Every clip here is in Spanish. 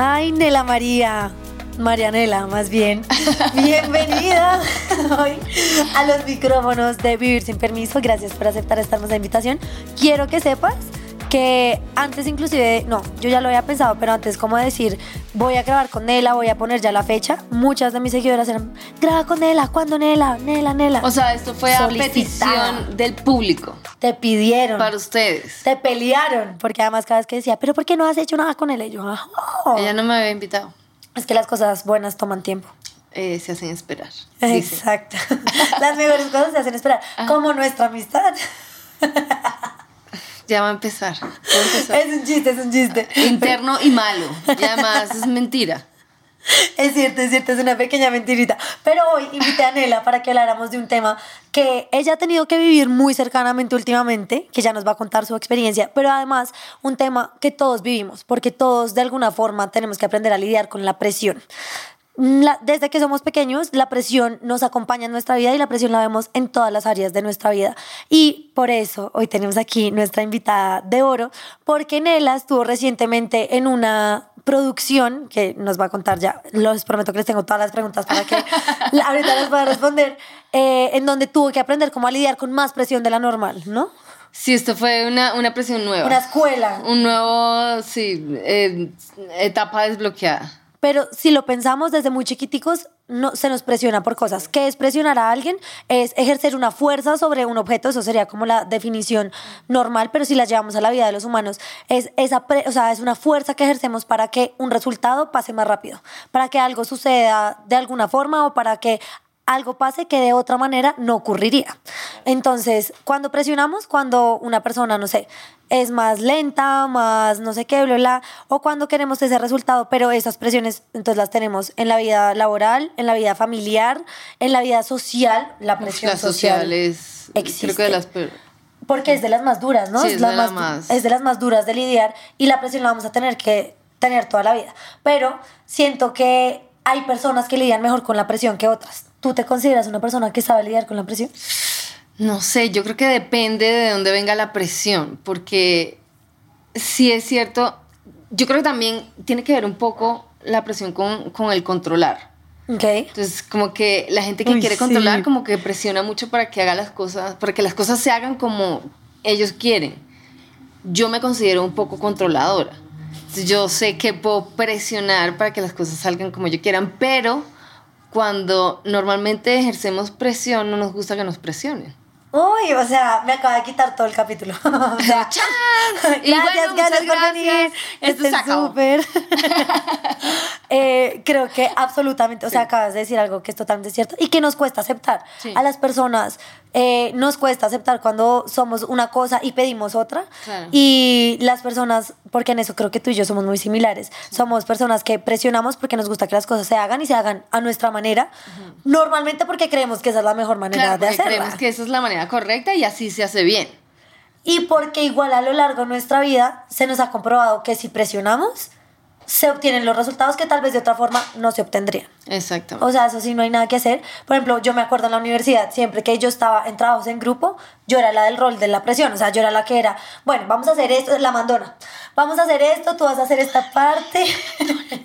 Ay, Nela María. Marianela, más bien. Bienvenida hoy a los micrófonos de Vivir sin Permiso. Gracias por aceptar esta hermosa invitación. Quiero que sepas que antes inclusive, no, yo ya lo había pensado, pero antes como decir, voy a grabar con Nela, voy a poner ya la fecha, muchas de mis seguidoras eran, graba con Nela, ¿cuándo Nela? Nela, Nela. O sea, esto fue a petición del público. Te pidieron. Para ustedes. Te pelearon, porque además cada vez que decía, pero ¿por qué no has hecho nada con él? Y yo, oh. Ella no me había invitado. Es que las cosas buenas toman tiempo. Eh, se hacen esperar. Exacto. las mejores cosas se hacen esperar, como nuestra amistad. Ya va a empezar. Es un chiste, es un chiste. Interno y malo. Y además es mentira. Es cierto, es cierto, es una pequeña mentirita. Pero hoy invité a Nela para que habláramos de un tema que ella ha tenido que vivir muy cercanamente últimamente, que ya nos va a contar su experiencia, pero además un tema que todos vivimos, porque todos de alguna forma tenemos que aprender a lidiar con la presión desde que somos pequeños, la presión nos acompaña en nuestra vida y la presión la vemos en todas las áreas de nuestra vida. Y por eso hoy tenemos aquí nuestra invitada de oro, porque Nela estuvo recientemente en una producción que nos va a contar ya. Les prometo que les tengo todas las preguntas para que ahorita les pueda responder, eh, en donde tuvo que aprender cómo a lidiar con más presión de la normal, ¿no? Sí, esto fue una, una presión nueva. Una escuela. Un nuevo, sí, eh, etapa desbloqueada. Pero si lo pensamos desde muy chiquiticos, no, se nos presiona por cosas. ¿Qué es presionar a alguien? Es ejercer una fuerza sobre un objeto, eso sería como la definición normal, pero si la llevamos a la vida de los humanos, es, esa o sea, es una fuerza que ejercemos para que un resultado pase más rápido, para que algo suceda de alguna forma o para que algo pase que de otra manera no ocurriría. Entonces, cuando presionamos, cuando una persona, no sé, es más lenta, más no sé qué, bla, bla, o cuando queremos ese resultado, pero esas presiones entonces las tenemos en la vida laboral, en la vida familiar, en la vida social, la presión la social, es existe. Creo que de las porque es de las más duras, ¿no? Sí, es, de más, es de las más duras de lidiar y la presión la vamos a tener que tener toda la vida. Pero siento que hay personas que lidian mejor con la presión que otras. ¿Tú te consideras una persona que sabe lidiar con la presión? No sé, yo creo que depende de dónde venga la presión, porque si es cierto, yo creo que también tiene que ver un poco la presión con, con el controlar. Okay. Entonces, como que la gente que quiere controlar, como que presiona mucho para que haga las cosas, para que las cosas se hagan como ellos quieren. Yo me considero un poco controladora. yo sé que puedo presionar para que las cosas salgan como yo quieran, pero cuando normalmente ejercemos presión, no nos gusta que nos presionen. Uy, o sea, me acaba de quitar todo el capítulo. o sea, gracias, gracias por venir. Esto es súper. eh, creo que absolutamente, o sea, acabas de decir algo que es totalmente cierto y que nos cuesta aceptar. A las personas eh, nos cuesta aceptar cuando somos una cosa y pedimos otra. Y las personas, porque en eso creo que tú y yo somos muy similares, somos personas que presionamos porque nos gusta que las cosas se hagan y se hagan a nuestra manera. Normalmente porque creemos que esa es la mejor manera de hacerlo. Creemos que esa es la manera correcta y así se hace bien. Y porque igual a lo largo de nuestra vida se nos ha comprobado que si presionamos, se obtienen los resultados que tal vez de otra forma no se obtendrían. Exacto. O sea, eso sí no hay nada que hacer. Por ejemplo, yo me acuerdo en la universidad, siempre que yo estaba en trabajos en grupo, yo era la del rol de la presión. O sea, yo era la que era, bueno, vamos a hacer esto, la mandona. Vamos a hacer esto, tú vas a hacer esta parte.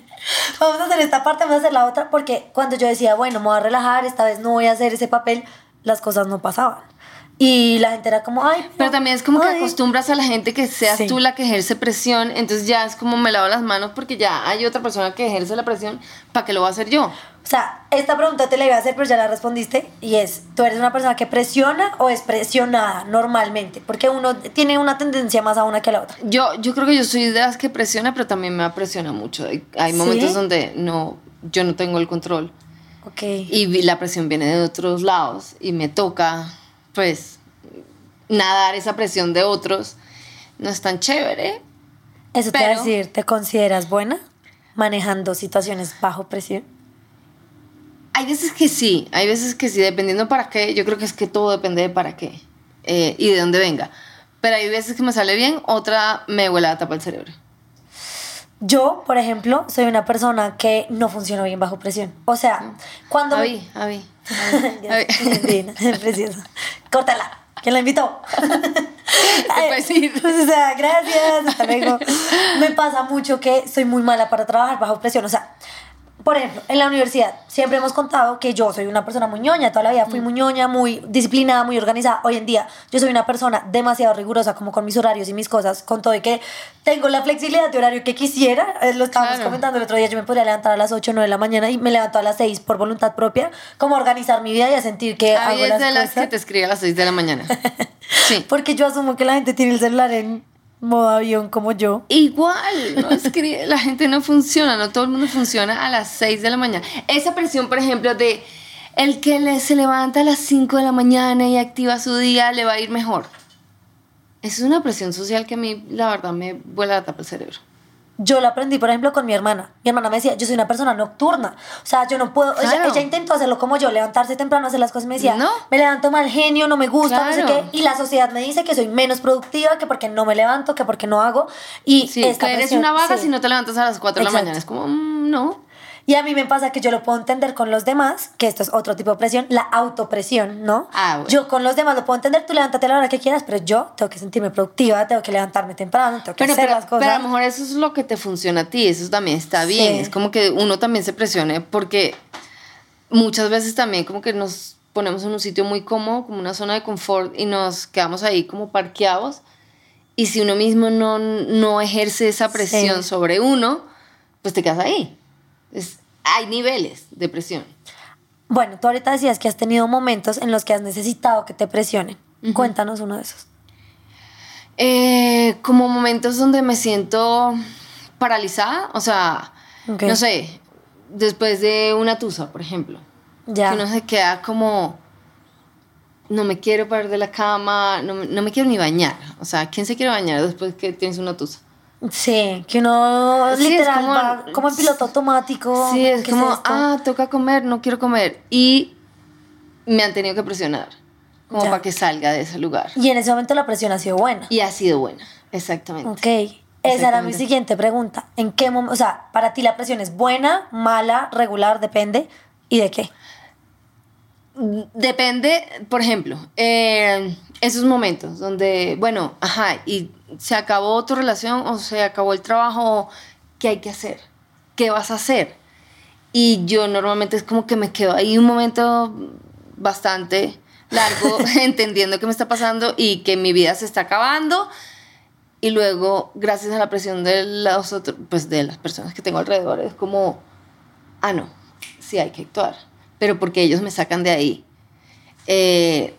vamos a hacer esta parte, vamos a hacer la otra. Porque cuando yo decía, bueno, me voy a relajar, esta vez no voy a hacer ese papel, las cosas no pasaban. Y la gente era como, ay. Pero también es como que acostumbras a la gente que seas tú la que ejerce presión, entonces ya es como me lavo las manos porque ya hay otra persona que ejerce la presión, ¿para qué lo va a hacer yo? O sea, esta pregunta te la iba a hacer, pero ya la respondiste, y es, ¿tú eres una persona que presiona o es presionada normalmente? Porque uno tiene una tendencia más a una que a la otra. Yo, yo creo que yo soy de las que presiona, pero también me presiona mucho. Hay, momentos donde no, yo no tengo el control. Ok. Y la presión viene de otros lados y me toca pues nadar esa presión de otros no es tan chévere. Eso te a decir, ¿te consideras buena manejando situaciones bajo presión? Hay veces que sí, hay veces que sí, dependiendo para qué. Yo creo que es que todo depende de para qué eh, y de dónde venga. Pero hay veces que me sale bien, otra me huele a tapa el cerebro. Yo, por ejemplo, soy una persona que no funciona bien bajo presión. O sea, cuando... A mí, a mí. Preciosa. Córtala. ¿Quién la invitó? puedes ir. o sea, gracias, hasta luego. Me pasa mucho que soy muy mala para trabajar bajo presión. O sea, por ejemplo, en la universidad siempre hemos contado que yo soy una persona muy ñoña, toda la vida fui muy ñoña, muy disciplinada, muy organizada. Hoy en día yo soy una persona demasiado rigurosa como con mis horarios y mis cosas, con todo y que tengo la flexibilidad de horario que quisiera. Eh, lo estábamos comentando el otro día, yo me podría levantar a las 8 o 9 de la mañana y me levanto a las 6 por voluntad propia, como organizar mi vida y a sentir que hago las de las que te escribe a las 6 de la mañana. sí. Porque yo asumo que la gente tiene el celular en modo avión como yo. Igual, no es la gente no funciona, no todo el mundo funciona a las 6 de la mañana. Esa presión, por ejemplo, de el que se levanta a las 5 de la mañana y activa su día, le va a ir mejor. Esa es una presión social que a mí, la verdad, me vuela la tapa el cerebro. Yo lo aprendí, por ejemplo, con mi hermana. Mi hermana me decía, yo soy una persona nocturna. O sea, yo no puedo. Ella, intentó hacerlo como yo, levantarse temprano, hacer las cosas. Me decía, no. me levanto mal genio, no me gusta, no sé qué. Y la sociedad me dice que soy menos productiva, que porque no me levanto, que porque no hago. Y sí, esta que eres una vaga si no te levantas a las 4 de la mañana. Es como, mm, no. Y a mí me pasa que yo lo puedo entender con los demás, que esto es otro tipo de presión, la autopresión, ¿no? Ah, yo con los demás lo puedo entender, tú levántate a la hora que quieras, pero yo tengo que sentirme productiva, tengo que levantarme temprano, tengo que hacer las cosas. Pero a lo mejor eso es lo que te funciona a ti, eso también está bien. Es como que uno también se presione porque muchas veces también como que nos ponemos en un sitio muy cómodo, como una zona de confort y nos quedamos ahí como parqueados. Y si uno mismo no, no ejerce esa presión sobre uno, pues te quedas ahí hay niveles de presión. Bueno, tú ahorita decías que has tenido momentos en los que has necesitado que te presionen. Cuéntanos uno de esos. Eh, como momentos donde me siento paralizada, o sea, no sé, después de una tusa, por ejemplo. Ya. Que uno se queda como, no me quiero parar de la cama, no, no me quiero ni bañar. O sea, ¿quién se quiere bañar después que tienes una tusa? Sí, que uno literal como, en piloto automático. Sí, es como, ah, toca comer, no quiero comer. Y me han tenido que presionar, como para que salga de ese lugar. Y en ese momento la presión ha sido buena. Y ha sido buena, exactamente. Ok. Esa era mi siguiente pregunta. ¿En qué momento, o sea, para ti la presión es buena, mala, regular, depende? ¿Y de qué? Depende, por ejemplo, eh, esos momentos donde, bueno, ajá, y se acabó tu relación o se acabó el trabajo, ¿qué hay que hacer? ¿Qué vas a hacer? Y yo normalmente es como que me quedo ahí un momento bastante largo entendiendo qué me está pasando y que mi vida se está acabando. Y luego, gracias a la presión de, los pues de las personas que tengo alrededor, es como, ah, no, sí hay que actuar. Pero porque ellos me sacan de ahí. Eh,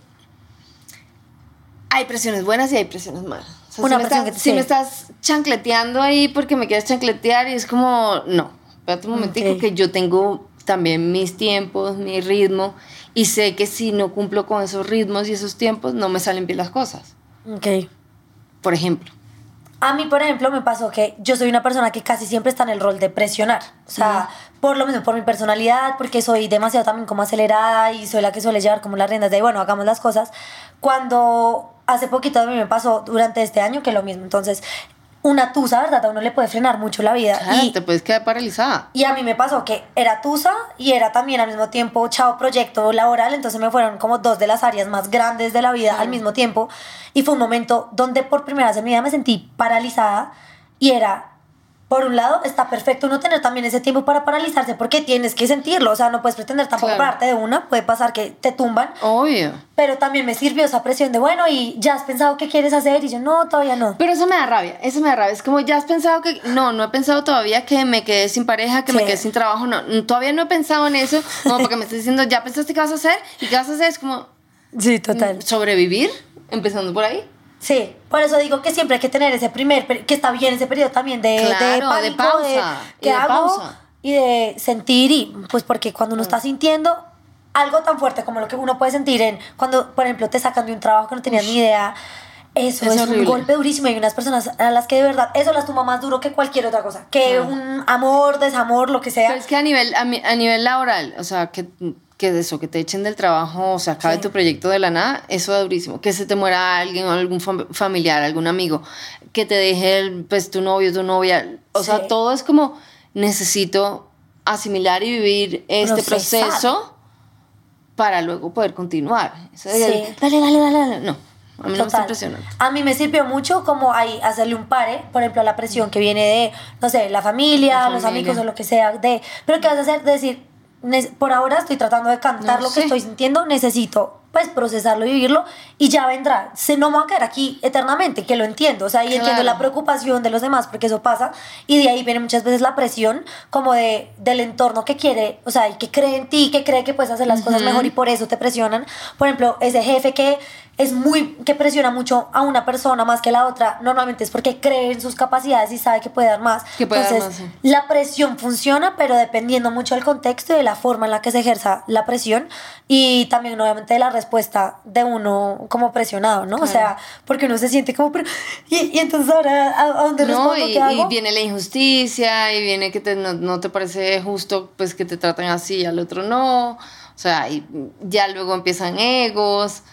hay presiones buenas y hay presiones malas. Una si, me estás, si me estás chancleteando ahí porque me quieres chancletear y es como, no, espérate un momentico que yo tengo también mis tiempos, mi ritmo y sé que si no cumplo con esos ritmos y esos tiempos no me salen bien las cosas. Ok. Por ejemplo. A mí, por ejemplo, me pasó que yo soy una persona que casi siempre está en el rol de presionar. O sea, por lo mismo, por mi personalidad, porque soy demasiado también como acelerada y soy la que suele llevar como las riendas de, bueno, hagamos las cosas. Cuando hace poquito a mí me pasó durante este año que lo mismo. Entonces, una tusa, ¿verdad? A uno le puede frenar mucho la vida. y te puedes quedar paralizada. Y a mí me pasó que era tusa y era también al mismo tiempo chao proyecto laboral, entonces me fueron como dos de las áreas más grandes de la vida al mismo tiempo. Y fue un momento donde por primera vez en mi vida me sentí paralizada y era por un lado, está perfecto no tener también ese tiempo para paralizarse porque tienes que sentirlo. O sea, no puedes pretender tampoco parte de una. Puede pasar que te tumban. Obvio. Pero también me sirvió esa presión de, bueno, y ya has pensado qué quieres hacer. Y yo, no, todavía no. Pero eso me da rabia. Eso me da rabia. Es como, ya has pensado que. No, no he pensado todavía que me quedé sin pareja, que me quedé sin trabajo. No, todavía no he pensado en eso. Como porque me estás diciendo, ya pensaste qué vas a hacer. ¿Y qué vas a hacer? Es como. Sí, total. Sobrevivir, empezando por ahí. Sí, por eso digo que siempre hay que tener ese primer, que está bien ese periodo también de, de, pánico, de pausa, y de pausa. y de sentir y pues porque cuando uno está mm. sintiendo algo tan fuerte como lo que uno puede sentir en cuando por ejemplo te sacan de un trabajo que no tenías ni idea, eso es, un golpe durísimo y hay unas personas a las que de verdad eso las toma más duro que cualquier otra cosa, que un amor, desamor, lo que sea. Pero es que a nivel a, a nivel laboral, o sea, que que eso, que te echen del trabajo o se acabe tu proyecto de la nada, eso es durísimo. Que se te muera alguien algún familiar, algún amigo, que te deje pues tu novio, tu novia. O sea, todo es como necesito asimilar y vivir este proceso para luego poder continuar. dale, dale, dale, dale. No, A mí no me está impresionando. A mí me sirvió mucho como ahí hacerle un pare, por ejemplo, a la presión que viene de, no sé, la familia, los amigos o lo que sea, de, pero ¿qué vas a hacer? decir, por ahora estoy tratando de cantar lo que estoy sintiendo, necesito pues procesarlo y vivirlo y ya vendrá. Se no me va a quedar aquí eternamente, que lo entiendo, o sea, y entiendo la preocupación de los demás porque eso pasa y de ahí viene muchas veces la presión como de del entorno que quiere, o sea, y que cree en ti, que cree que puedes hacer las cosas mejor y por eso te presionan. Por ejemplo, ese jefe que es muy que presiona mucho a una persona más que la otra, normalmente es porque cree en sus capacidades y sabe que puede dar más. Entonces, la presión funciona, pero dependiendo mucho del contexto y de la forma en la que se ejerza la presión y también obviamente de la respuesta de uno como presionado, ¿no? O sea, porque uno se siente como y, entonces ahora a, dónde respondo y, ¿Qué hago? y viene la injusticia y viene que te, no, no, te parece justo pues que te traten así y al otro no. O sea, y ya luego empiezan egos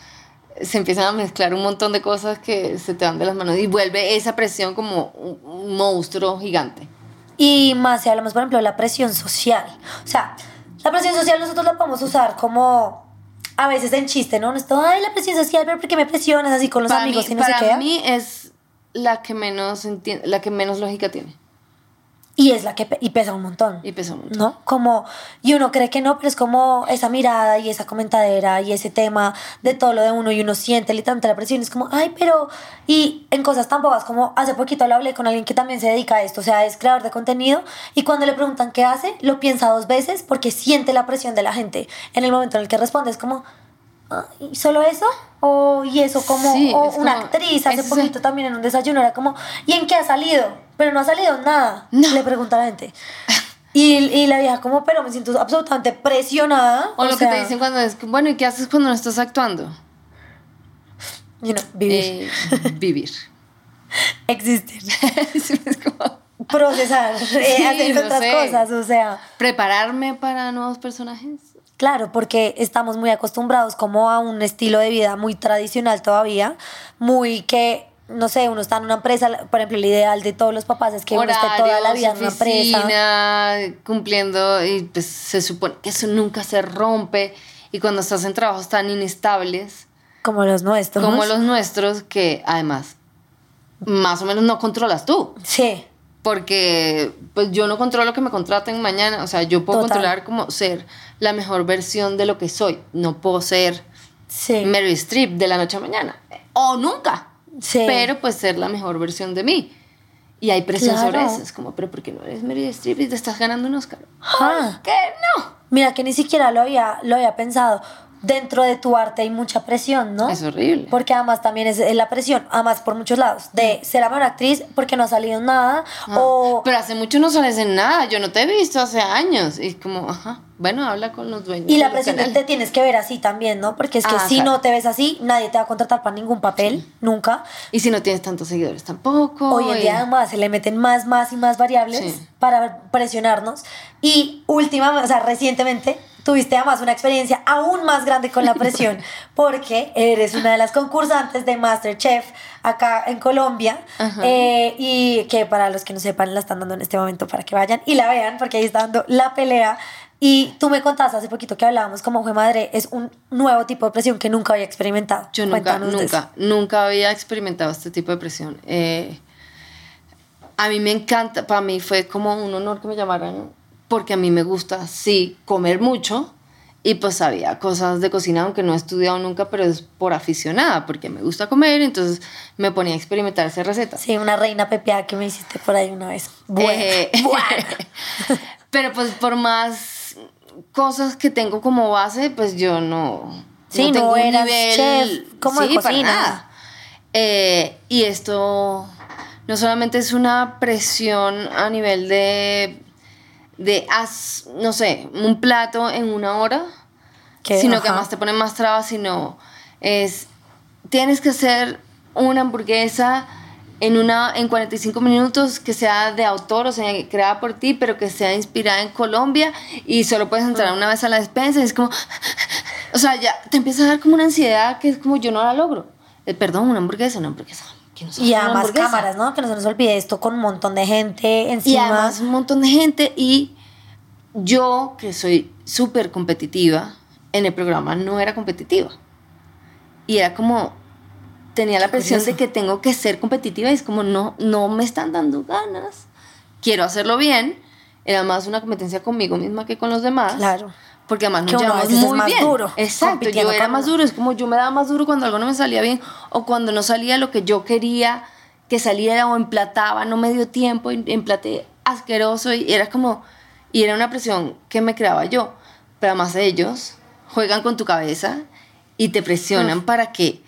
se empiezan a mezclar un montón de cosas que se te van de las manos y vuelve esa presión como un, monstruo gigante. Y más si hablamos, por ejemplo, de la presión social. O sea, la presión social nosotros la podemos usar como a veces en chiste, ¿no? No es todo, ay, la presión social, pero ¿por me presionas así con los amigos y no para sé qué? Para mí es la que menos la que menos lógica tiene. Y es la que y pesa un montón. Y pesa un montón. ¿No? Como, y uno cree que no, pero es como esa mirada y esa comentadera y ese tema de todo lo de uno y uno siente literalmente la presión. Es como, ay, pero. Y en cosas tan bobas como hace poquito lo hablé con alguien que también se dedica a esto, o sea, es creador de contenido. Y cuando le preguntan qué hace, lo piensa dos veces porque siente la presión de la gente. En el momento en el que responde, es como, ¿y solo eso? O, y eso como, o una actriz hace poquito también en un desayuno era como, ¿y en qué ha salido? pero no ha salido nada. Le pregunta a la gente. Y, y, la vieja como, pero me siento absolutamente presionada. O, lo que te dicen cuando es, bueno, ¿y qué haces cuando no estás actuando? You know, vivir. Eh, vivir. Existir. Procesar, eh, hacer otras cosas, o sea. Prepararme para nuevos personajes. Claro, porque estamos muy acostumbrados como a un estilo de vida muy tradicional todavía, muy que no sé, uno está en una empresa, por ejemplo, el ideal de todos los papás es que uno esté toda la vida en una empresa. cumpliendo, y pues se supone que eso nunca se rompe. Y cuando estás en trabajos tan inestables. Como los nuestros. Como los nuestros, que además, más o menos no controlas tú. Sí. Porque pues yo no controlo que me contraten mañana. O sea, yo puedo controlar como ser la mejor versión de lo que soy. No puedo ser sí. Mary Streep de la noche a mañana. O nunca. Pero pues ser la mejor versión de mí. Y hay presión sobre eso. Es como, pero ¿por qué no eres Meryl Streep y te estás ganando un Oscar? ¿Por qué no? Mira, que ni siquiera lo había, lo había pensado dentro de tu arte hay mucha presión, ¿no? Es horrible. Porque además también es la presión, además por muchos lados, de ser la mejor actriz porque no ha salido nada ah, o... Pero hace mucho no sales en nada, yo no te he visto hace años y como, ajá, bueno, habla con los dueños. Y la presión te tienes que ver así también, ¿no? Porque es que ah, si no te ves así, nadie te va a contratar para ningún papel, nunca. Y si no tienes tantos seguidores tampoco. Hoy en día además se le meten más, más y más variables para presionarnos. Y última, o sea, recientemente tuviste además una experiencia aún más grande con la presión, porque eres una de las concursantes de Masterchef acá en Colombia, eh, y que para los que no sepan, la están dando en este momento para que vayan y la vean, porque ahí está dando la pelea. Y tú me contaste hace poquito que hablábamos como fue madre, es un nuevo tipo de presión que nunca había experimentado. Yo nunca, nunca, nunca había experimentado este tipo de presión. Eh, a mí me encanta, para mí fue como un honor que me llamaran porque a mí me gusta, sí, comer mucho. Y pues sabía cosas de cocina, aunque no he estudiado nunca, pero es por aficionada, porque me gusta comer, entonces me ponía a experimentar esa receta. Sí, una reina pepeada que me hiciste por ahí una vez. Bueno, eh, pero pues por más cosas que tengo como base, pues yo no, sí, no tengo un nivel chef, como de cocina. Eh, y esto no solamente es una presión a nivel de de haz, no sé, un plato en una hora, sino que además te ponen más trabas, sino es, tienes que hacer una hamburguesa en, una, en 45 minutos que sea de autor, o sea, creada por ti, pero que sea inspirada en Colombia y solo puedes entrar una vez a la despensa y es como, o sea, ya te empieza a dar como una ansiedad que es como yo no la logro. Eh, perdón, una hamburguesa, una hamburguesa y además cámaras, ¿no? Que no se nos olvide esto con un montón de gente encima. Y además un montón de gente y yo que soy súper competitiva, en el programa no era competitiva. Y era como, tenía la presión de que tengo que ser competitiva y es como no, no me están dando ganas. Quiero hacerlo bien. Era más una competencia conmigo misma que con los demás. Claro. Porque además nos llevamos muy más bien. Duro, Exacto, yo era más duro. Es como yo me daba más duro cuando algo no me salía bien o cuando no salía lo que yo quería que saliera o emplataba, no me dio tiempo, emplaté asqueroso y era como, y era una presión que me creaba yo. Pero además ellos juegan con tu cabeza y te presionan para que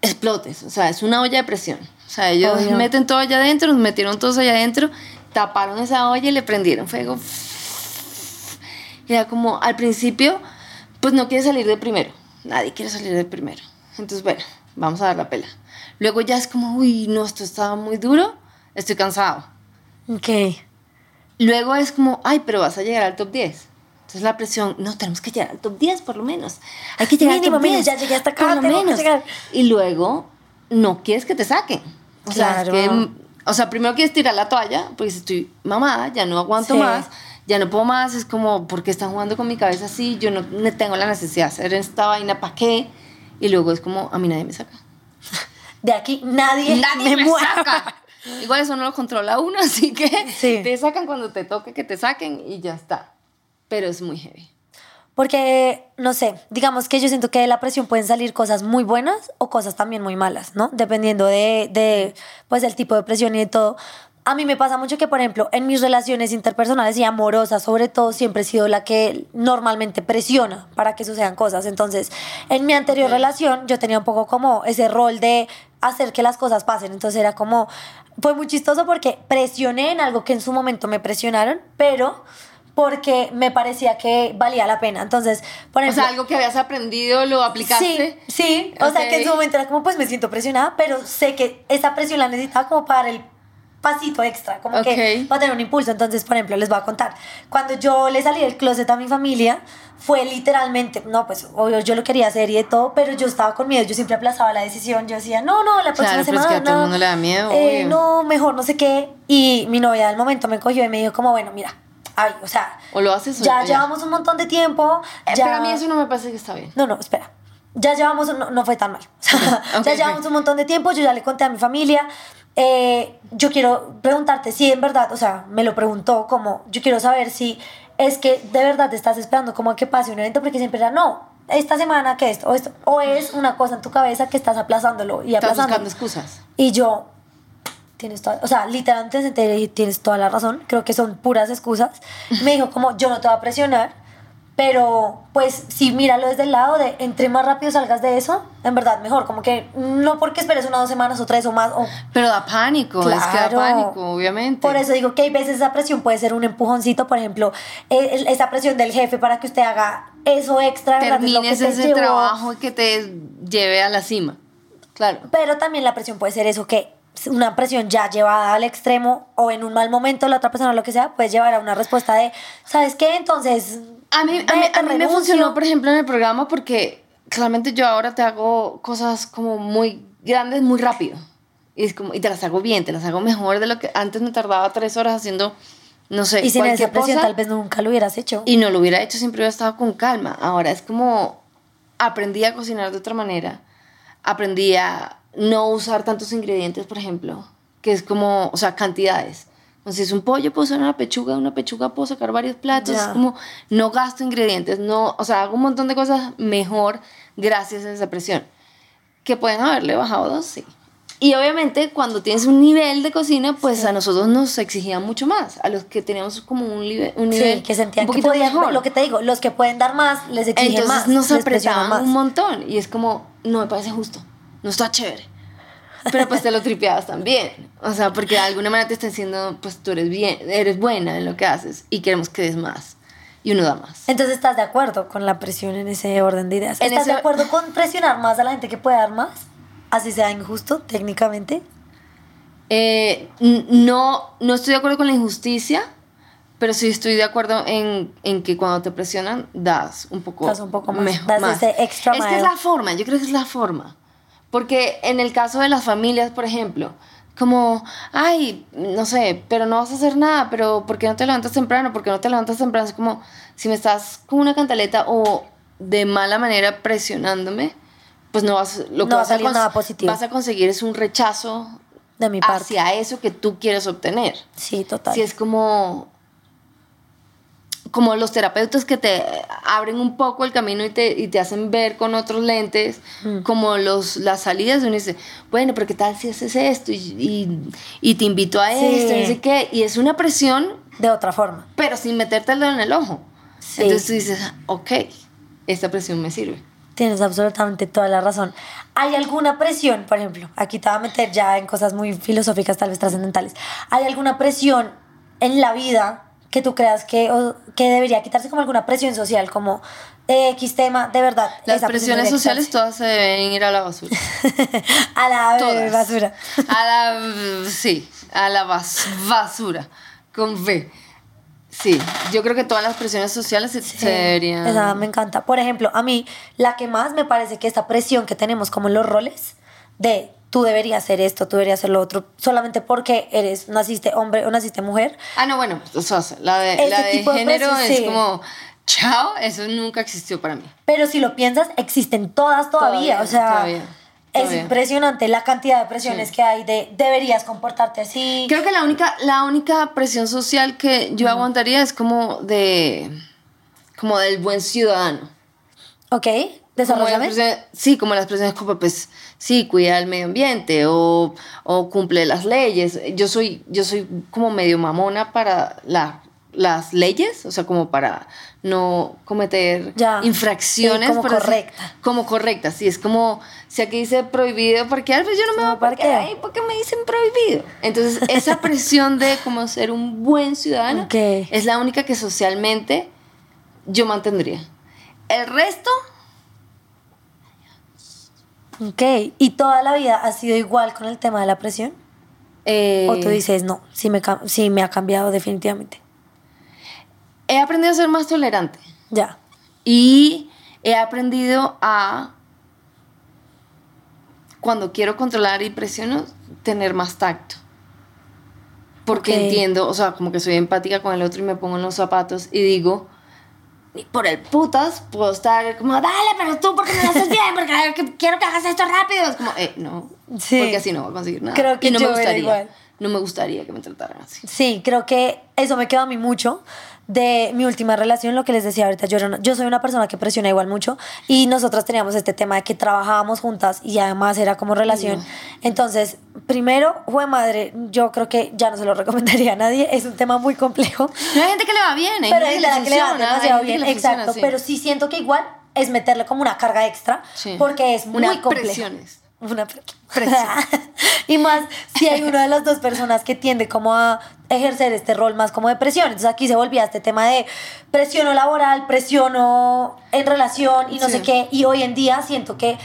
explotes. O sea, es una olla de presión. O sea, ellos meten todo allá adentro, nos metieron todos allá adentro, taparon esa olla y le prendieron fuego. Y era como, al principio, pues no quiere salir de primero. Nadie quiere salir de primero. Entonces, bueno, vamos a dar la pela. Luego ya es como, uy, no, esto estaba muy duro, estoy cansado. Ok. Luego es como, ay, pero vas a llegar al top 10. Entonces la presión, no, tenemos que llegar al top 10 por lo menos. Hay que llegar al top 10. ya llegué hasta acá, por lo menos. Y luego no quieres que te saquen. O sea, que, o sea, primero quieres tirar la toalla, porque estoy mamada, ya no aguanto más, ya no puedo más, es como, ¿por qué están jugando con mi cabeza así? Yo no, tengo la necesidad de hacer esta vaina, ¿para qué? Y luego es como, a mí nadie me saca. De aquí nadie, nadie me, saca. Igual eso no lo controla uno, así que te sacan cuando te toque que te saquen y ya está pero es muy heavy. Porque, no sé, digamos que yo siento que de la presión pueden salir cosas muy buenas o cosas también muy malas, ¿no? Dependiendo de, de pues, el tipo de presión y de todo. A mí me pasa mucho que, por ejemplo, en mis relaciones interpersonales y amorosas, sobre todo, siempre he sido la que normalmente presiona para que sucedan cosas. Entonces, en mi anterior relación, yo tenía un poco como ese rol de hacer que las cosas pasen. Entonces, era como, fue muy chistoso porque presioné en algo que en su momento me presionaron, pero porque me parecía que valía la pena. Entonces, por ejemplo... O sea, algo que habías aprendido, lo aplicaste. Sí, sí. O sea, que en su momento era como, pues me siento presionada, pero sé que esa presión la necesitaba como para el pasito extra, como que va a tener un impulso. Entonces, por ejemplo, les voy a contar. Cuando yo le salí del closet a mi familia, fue literalmente, no, pues obvio yo lo quería hacer y de todo, pero yo estaba con miedo, yo siempre aplazaba la decisión, yo decía, no, no, la próxima semana. Es que a todo el mundo le da miedo. Eh, no, mejor no sé qué. Y mi novia del momento me cogió y me dijo como, bueno, mira, ay, o sea, o lo haces ya llevamos un montón de tiempo. Eh, ya... Pero a mí eso no me parece que está bien. No, no, espera. Ya llevamos, no, no fue tan mal. ya llevamos un montón de tiempo, yo ya le conté a mi familia. Eh, yo quiero preguntarte si en verdad, o sea, me lo preguntó como, yo quiero saber si es que de verdad te estás esperando como a que pase un evento, porque siempre era, no, esta semana que esto, o esto, o es una cosa en tu cabeza que estás aplazándolo y aplazándolo. Estás buscando excusas. Y yo, tienes toda, o sea, literalmente tienes toda la razón, creo que son puras excusas. Me dijo como, yo no te voy a presionar, pero pues sí, míralo desde el lado de, entre más rápido salgas de eso, en verdad, mejor, como que no porque esperes una, dos semanas o tres o más. O, pero da pánico, es que da pánico, obviamente. Por eso digo que hay veces esa presión puede ser un empujoncito, por ejemplo, esa presión del jefe para que usted haga eso extra. Termines ese trabajo y que te lleve a la cima. Claro. Pero también la presión puede ser eso que una presión ya llevada al extremo o en un mal momento la otra persona lo que sea puede llevar a una respuesta de ¿sabes qué? entonces a mí, a mí, me funcionó por ejemplo en el programa porque claramente yo ahora te hago cosas como muy grandes muy rápido. Y, es como, y te las hago bien te las hago mejor de lo que antes me tardaba tres horas haciendo no sé y sin esa presión tal vez nunca lo hubieras hecho. y no lo hubiera hecho siempre hubiera estado con calma. Ahora es como aprendí a cocinar de otra manera aprendí a no usar tantos ingredientes, por ejemplo, que es como, o sea, cantidades. Entonces, si es un pollo, puedo usar una pechuga, una pechuga puedo sacar varios platos, es como, no gasto ingredientes, no, o sea, hago un montón de cosas mejor gracias a esa presión. Que pueden haberle bajado dos, sí. Y obviamente cuando tienes un nivel de cocina, pues a nosotros nos exigían mucho más, a los que teníamos como un, nivel, un nivel que sentían un poquito que mejor. Lo que te digo, los que pueden dar más, les exigen más. nos apretaban un montón y es como, no me parece justo no está chévere. Pero pues te lo tripeabas también. O sea, porque de alguna manera te está diciendo, pues tú eres bien, eres buena en lo que haces y queremos que des más. Y uno da más. Entonces estás de acuerdo con la presión en ese orden de ideas. ¿Estás de acuerdo con presionar más a la gente que puede dar más? Así sea injusto técnicamente. Eh, no, no estoy de acuerdo con la injusticia, pero sí estoy de acuerdo en, en, que cuando te presionan das un poco, das un poco más, das ese extra Es que es la forma, yo creo que es la forma. Porque en el caso de las familias, por ejemplo, como, ay, no sé, pero no vas a hacer nada, pero ¿por qué no te levantas temprano? ¿Por qué no te levantas temprano? Es como, si me estás con una cantaleta o de mala manera presionándome, pues no vas, lo que No a vas, a nada positivo. vas a conseguir es un rechazo De mi parte. hacia eso que tú quieres obtener. Sí, total. Si es como como los terapeutas que te abren un poco el camino y te, y te hacen ver con otros lentes, Mm. como los, las salidas, uno dice, bueno, pero ¿qué tal si haces esto? Y, y, y te invito a Sí. esto, y no sé qué. Y es una presión, De otra forma. pero sin meterte el dedo en el ojo. Sí. Entonces tú dices, "Ah, ok, esta presión me sirve. Tienes absolutamente toda la razón. ¿Hay alguna presión, por ejemplo? Aquí te voy a meter ya en cosas muy filosóficas, tal vez trascendentales. ¿Hay alguna presión en la vida que tú creas que, o- que debería quitarse como alguna presión social, como eh, X tema, de verdad? Las presiones sociales todas se deben ir a la basura. a la Todas. basura. A la, sí, a la bas- basura, con V. Sí, yo creo que todas las presiones sociales se, se deberían... Esa me encanta. Por ejemplo, a mí la que más me parece que esta presión que tenemos como en los roles de tú deberías hacer esto, tú deberías hacer lo otro, solamente porque eres, naciste hombre o naciste mujer. Ah, no, bueno, o sea, la de, la de género es sí. como, chao, eso nunca existió para mí. Pero si lo piensas, existen todas todavía. Todavía, o sea, todavía, es todavía. impresionante la cantidad de presiones Sí. que hay de deberías comportarte así. Creo que la única, la única presión social que yo aguantaría es como de, como del buen ciudadano. Ok, Como las desarrollame. presiones- sí, como las presiones como, pues, sí, cuida el medio ambiente o, o cumple las leyes. Yo soy, yo soy como medio mamona para la- las leyes, o sea, como para no cometer Ya, infracciones. sí, como así- correcta. Como correcta, sí, es como, si aquí dice prohibido parquear, pues yo no me No voy a parquear ahí porque me dicen prohibido. Entonces, esa presión de como ser un buen ciudadano es la única que socialmente yo mantendría. El resto, Ok, ¿y toda la vida ha sido igual con el tema de la presión? eh, ¿O tú dices, no, sí me, sí me ha cambiado definitivamente? he aprendido a ser más tolerante Ya. y he aprendido a, cuando quiero controlar y presiono, tener más tacto. Porque entiendo, o sea, como que soy empática con el otro y me pongo en los zapatos y digo, por el putas puedo estar como, dale, pero tú, porque no lo haces bien? Porque quiero que hagas esto rápido. Es como, eh, no, Sí. porque así no voy a conseguir nada. Creo que y no yo me era gustaría. igual. No me gustaría que me trataran así. Sí, creo que eso me quedó a mí mucho de mi última relación, lo que les decía ahorita, yo, yo soy una persona que presiona igual mucho y nosotras teníamos este tema de que trabajábamos juntas y además era como relación. Entonces, primero, fue madre, yo creo que ya no se lo recomendaría a nadie, es un tema muy complejo, No hay gente que le va bien, hay pero gente que le va demasiado bien, funciona, exacto, sí. pero sí siento que igual es meterle como una carga extra Sí. porque es muy complejo. presiones. Una pre- Presión. y más si hay una de las dos personas que tiende como a ejercer este rol más como de presión. Entonces aquí se volvía este tema de presiono laboral, presiono en relación y no Sí. sé qué. Y hoy en día siento que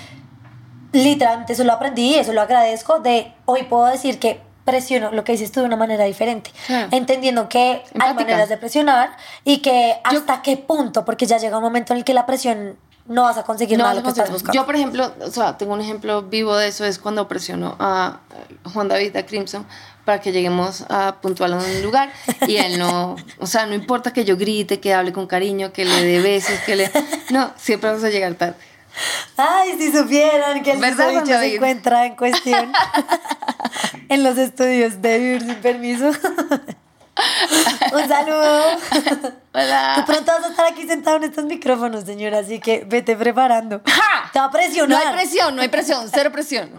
literalmente eso lo aprendí y eso lo agradezco. De hoy puedo decir que presiono lo que dices tú de una manera diferente. Entendiendo que hay maneras de presionar y que Yo- hasta qué punto, porque ya llega un momento en el que la presión no vas a conseguir No nada lo que estás buscando. Yo, por ejemplo, o sea, tengo un ejemplo vivo de eso, es cuando presiono a Juan David, a Crimson, para que lleguemos a puntual a un lugar y él no, o sea, no importa que yo grite, que hable con cariño, que le dé besos, que le... No, siempre vamos a llegar tarde. Ay, si supieran que el ¿Verdad, susodicho se encuentra en cuestión en los estudios de vivir sin permiso. Un saludo. De Hola. pronto vas a estar aquí sentado en estos micrófonos, señora, así que vete preparando. ¡Ja! Te va a No presionar. hay presión, no hay presión, cero presión.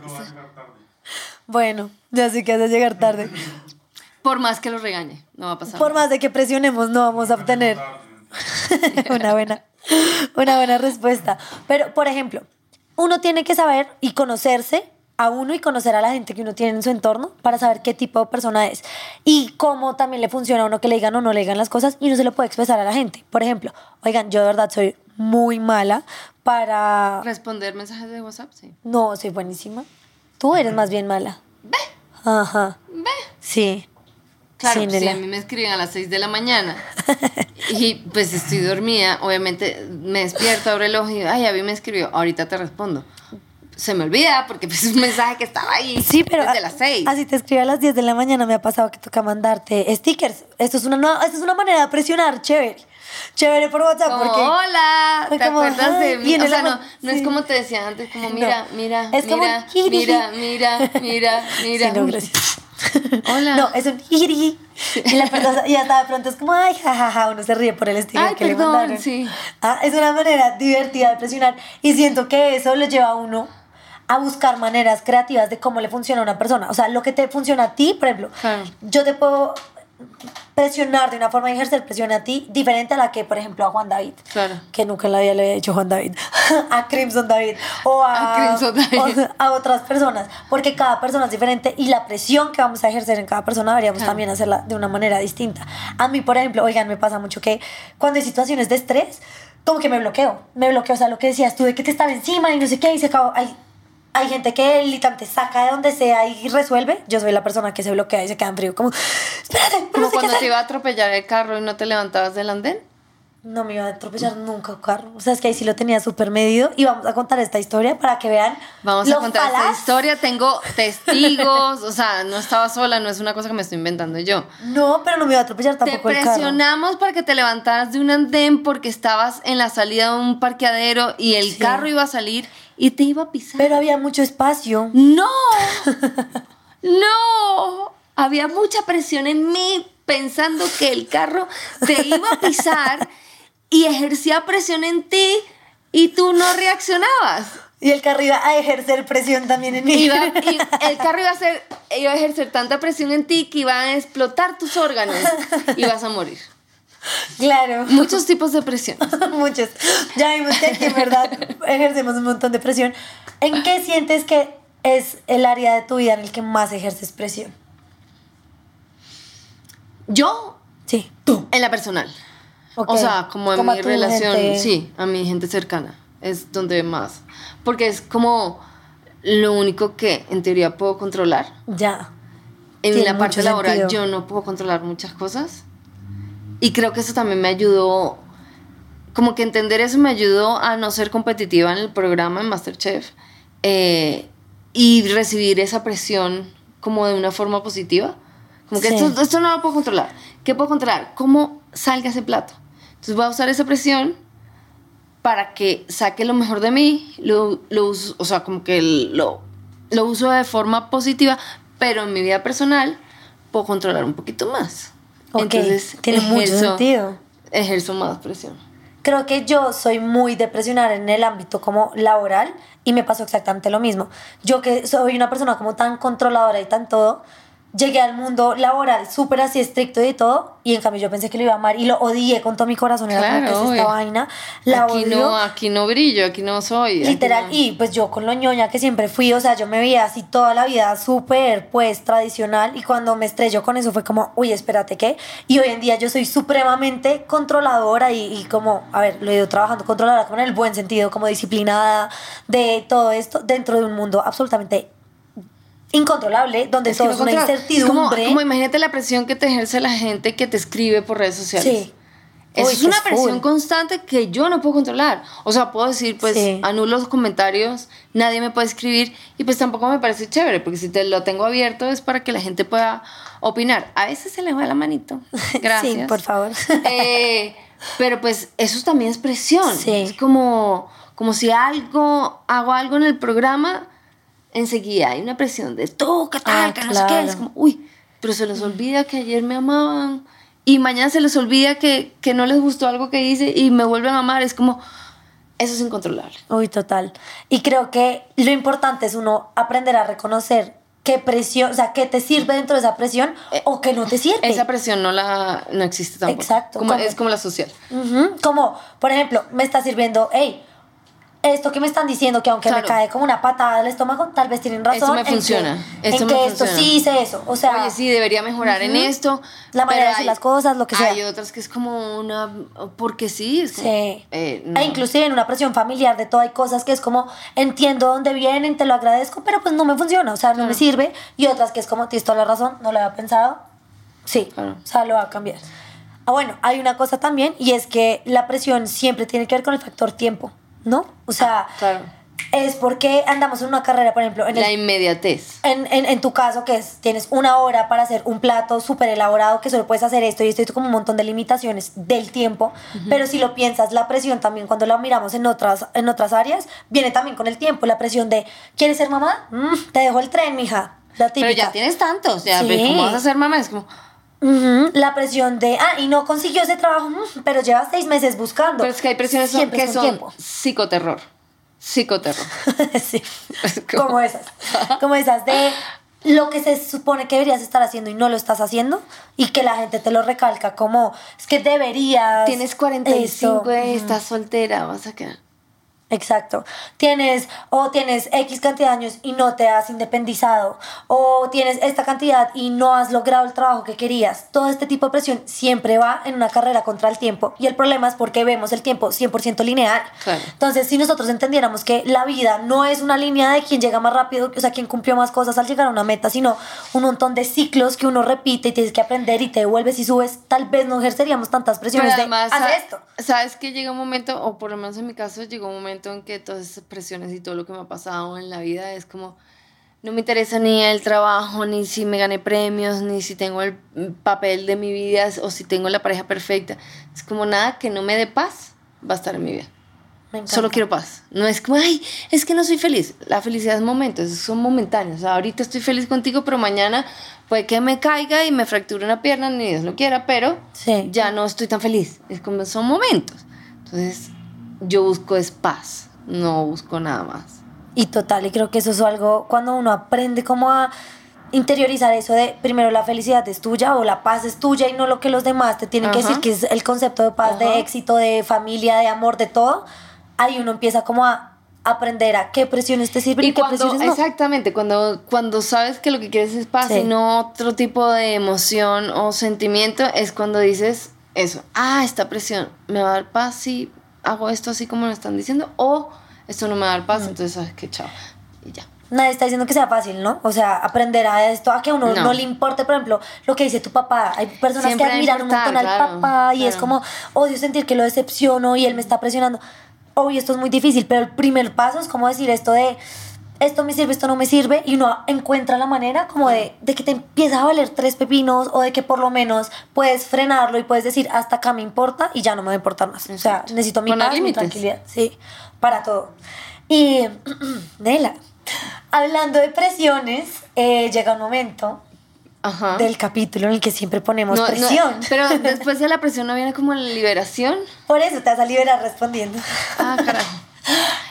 Bueno, ya sé que vas a llegar tarde. Por más que lo regañe, no va a pasar. Por más de que presionemos, no vamos a obtener una buena, una buena respuesta. Pero, por ejemplo, uno tiene que saber y conocerse a uno y conocer a la gente que uno tiene en su entorno para saber qué tipo de persona es y cómo también le funciona a uno que le digan o no le digan las cosas y no se lo puede expresar a la gente. Por ejemplo, oigan, yo de verdad soy muy mala para... Responder mensajes de WhatsApp, sí. No, soy buenísima. Tú eres más bien mala. Ve, Ajá. ve. Sí. Claro, Sí, si Nela. a mí me escriben a las 6 de la mañana y pues estoy dormida, obviamente me despierto, abro el ojo y ay, a mí me escribió, ahorita te respondo. Se me olvida porque pues, es un mensaje que estaba ahí Sí, pero desde a- las 6. así te escribo a las 10 de la mañana, me ha pasado que toca mandarte stickers. Esto es una, nueva- esto es una manera de presionar, chévere. Chévere por WhatsApp. Como, porque hola, ¿te como, acuerdas de mí? O sea, no, no es sí. como te decía antes, como No. mira, mira, Es como mira, jijiji. mira, mira, mira, mira. Sí, no, gracias. Hola. No, es un jijiji. Y la persona, y hasta de pronto es como, ay, jajaja, uno se ríe por el estilo Ay, que le perdón, mandaron. sí. Ah, es una manera divertida de presionar. Y siento que eso lo lleva a uno a buscar maneras creativas de cómo le funciona a una persona. O sea, lo que te funciona a ti, por ejemplo, Claro. yo te puedo presionar de una forma de ejercer presión a ti diferente a la que, por ejemplo, a Juan David. Claro. Que nunca en la vida le había dicho Juan David. a Crimson David. O a, A Crimson David. o a otras personas. Porque cada persona es diferente y la presión que vamos a ejercer en cada persona deberíamos Claro. también hacerla de una manera distinta. A mí, por ejemplo, oigan, me pasa mucho que cuando hay situaciones de estrés, como que me bloqueo. Me bloqueo, o sea, lo que decías tú de que te están encima y no sé qué, y se acabó. Hay gente que literal te saca de donde sea y resuelve. Yo soy la persona que se bloquea y se queda en frío. Como, espérate, Como qué cuando te hacer". iba a atropellar el carro y no te levantabas del andén. No me iba a atropellar nunca un carro. O sea, es que ahí sí lo tenía súper medido. Y vamos a contar esta historia para que vean. Vamos a contar esta historia. Tengo testigos. o sea, no estaba sola, no es una cosa que me estoy inventando yo. No, pero no me iba a atropellar Te tampoco el carro. presionamos para que te levantaras de un andén porque estabas en la salida de un parqueadero y el Sí. carro iba a salir y te iba a pisar. Pero había mucho espacio. ¡No! ¡No! Había mucha presión en mí pensando que el carro te iba a pisar y ejercía presión en ti y tú no reaccionabas. Y el carro iba a ejercer presión también en mí. Iba- y el carro iba a, hacer, iba a ejercer tanta presión en ti que iba a explotar tus órganos y vas a morir. Claro. Muchos tipos de presión. Muchos. Ya vimos que aquí en verdad ejercemos un montón de presión. ¿En qué sientes que es el área de tu vida en el que más ejerces presión? Yo, Sí, tú. en la personal. Ok. O sea, como en mi relación, gente. sí, a mi gente cercana. Es donde más. Porque es como lo único que en teoría puedo controlar. Ya. En Tiene la parte laboral sentido. yo no puedo controlar muchas cosas. Y creo que eso también me ayudó, como que entender eso me ayudó a no ser competitiva en el programa en Masterchef eh, y recibir esa presión como de una forma positiva. Como que Sí. esto, esto no lo puedo controlar. ¿Qué puedo controlar? ¿Cómo salga ese plato? Entonces voy a usar esa presión para que saque lo mejor de mí, lo, lo uso, o sea, como que lo, lo uso de forma positiva, pero en mi vida personal puedo controlar un poquito más. Ok, tiene mucho sentido. Ejerzo más presión. Creo que yo soy muy de presionar en el ámbito como laboral y me pasó exactamente lo mismo. Yo que soy una persona como tan controladora y tan todo, llegué al mundo laboral súper así estricto y todo y en cambio yo pensé que lo iba a amar y lo odié con todo mi corazón. Era como que Claro, es esta vaina. La aquí, odio. no, aquí no brillo, aquí no soy. Literal, no- y pues yo con lo ñoña que siempre fui, o sea, yo me veía así toda la vida súper, pues, tradicional, y cuando me estrelló con eso fue como, uy, espérate, ¿qué? Y hoy en día yo soy supremamente controladora y, y como, a ver, lo he ido trabajando controladora como en el buen sentido, como disciplinada de todo esto, dentro de un mundo absolutamente incontrolable, donde Es todo no es una incertidumbre. Como, como imagínate la presión que te ejerce la gente que te escribe por redes sociales. Sí. Eso Uy, es una es presión constante que yo no puedo controlar. O sea, puedo decir, pues, Sí. anulo los comentarios, nadie me puede escribir y pues tampoco me parece chévere, porque si te lo tengo abierto es para que la gente pueda opinar. A veces se le va la manito. Gracias. Sí, por favor. Eh, pero pues eso también es presión. Sí. Es como, como si algo, hago algo en el programa, enseguida hay una presión de ¿qué tal? Ah, que no sé qué. claro. Es como, uy, pero se les olvida que ayer me amaban y mañana se les olvida que, que no les gustó algo que hice y me vuelven a amar. Es como, eso es incontrolable. Uy, total. Y creo que lo importante es uno aprender a reconocer qué presión, o sea, qué te sirve dentro de esa presión o qué no te sirve. Esa presión no, la, no existe tampoco. Exacto, Como, como- es como la social. Ujú, Como, por ejemplo, me está sirviendo, hey, esto que me están diciendo, que aunque me Claro. cae como una patada al estómago, tal vez tienen razón. Esto me en que- funciona, En esto que, me esto funciona. sí hice eso. O sea, Oye, sí, debería mejorar en Ujú. esto. La manera de hacer las cosas, lo que sea. Hay otras que es como una... Porque sí, es como, Sí. eh, no. E inclusive en una presión familiar de todo hay cosas que es como entiendo dónde vienen, te lo agradezco, pero pues no me funciona, o sea, no me sirve. Y otras que es como tienes toda la razón, no lo había pensado. Sí, Claro. o sea, lo va a cambiar. Ah, bueno, hay una cosa también y es que la presión siempre tiene que ver con el factor tiempo, ¿no? O sea, Claro. es porque andamos en una carrera, por ejemplo, en la inmediatez. En, en, en, tu caso, que es, tienes una hora para hacer un plato súper elaborado, que solo puedes hacer esto y esto, y como un montón de limitaciones del tiempo, pero si lo piensas, la presión también, cuando la miramos en otras, en otras áreas, viene también con el tiempo, la presión de, ¿quieres ser mamá? Mm, te dejo el tren, mija. La pero ya tienes tantos, ya, ¿cómo vas a ser mamá? Es como... La presión de, ah, y no consiguió ese trabajo, mm, pero lleva seis meses buscando. Pero es que hay presiones que son psicoterror. Psicoterror. sí. Como esas. Como esas de lo que se supone que deberías estar haciendo y no lo estás haciendo y que la gente te lo recalca como es que deberías. Tienes 45, y estás soltera, vas a quedar. Exacto. Tienes o tienes X cantidad de años y no te has independizado o tienes esta cantidad y no has logrado el trabajo que querías. Todo este tipo de presión siempre va en una carrera contra el tiempo y el problema es porque vemos el tiempo 100% lineal. Entonces, si nosotros entendiéramos que la vida no es una línea de quien llega más rápido, o sea, quien cumplió más cosas al llegar a una meta, sino un montón de ciclos que uno repite y tienes que aprender y te devuelves y subes, tal vez no ejerceríamos tantas presiones de hacer esto. Sabes que llega un momento, o por lo menos en mi caso, llegó un momento en que todas esas presiones y todo lo que me ha pasado en la vida es como, no me interesa ni el trabajo, ni si me gané premios, ni si tengo el papel de mi vida o si tengo la pareja perfecta. Es como nada que no me dé paz va a estar en mi vida. Solo quiero paz. No es como, ay, es que no soy feliz. La felicidad es momentos, son momentáneos. ahorita estoy feliz contigo, pero mañana puede que me caiga y me fracture una pierna, ni Dios lo quiera, pero ya no estoy tan feliz. Es como, son momentos. Entonces, yo busco es paz no busco nada más. Y total, y creo que eso es algo cuando uno aprende como a interiorizar eso de primero la felicidad es tuya o la paz es tuya y no lo que los demás te tienen que decir que es el concepto de paz, de éxito, de familia, de amor, de todo. Ahí uno empieza como a aprender a qué presiones te sirven y, qué presiones no. Exactamente, cuando, cuando sabes que lo que quieres es paz y no otro tipo de emoción o sentimiento, es cuando dices eso, ah, esta presión me va a dar paz si hago esto así como me están diciendo o esto no me va a dar paz, entonces sabes que chao. Y ya. Nadie está diciendo que sea fácil, ¿no? O sea, aprender a esto, a que uno no. le importe, por ejemplo, lo que dice tu papá. Hay personas que admiran un montón al papá y es como, odio sentir que lo decepciono y él me está presionando. Obvio, esto es muy difícil, pero el primer paso es como decir esto de, esto me sirve, esto no me sirve, y uno encuentra la manera como de, de, que te empieza a valer tres pepinos o de que por lo menos puedes frenarlo y puedes decir, hasta acá me importa y ya no me va a importar más. O sea, necesito mi paz, mi tranquilidad. Sí para todo. Y, Nela, hablando de presiones, eh, llega un momento del capítulo en el que siempre ponemos presión. pero después de la presión no viene como la liberación. Por eso te vas a liberar respondiendo. Ah, carajo.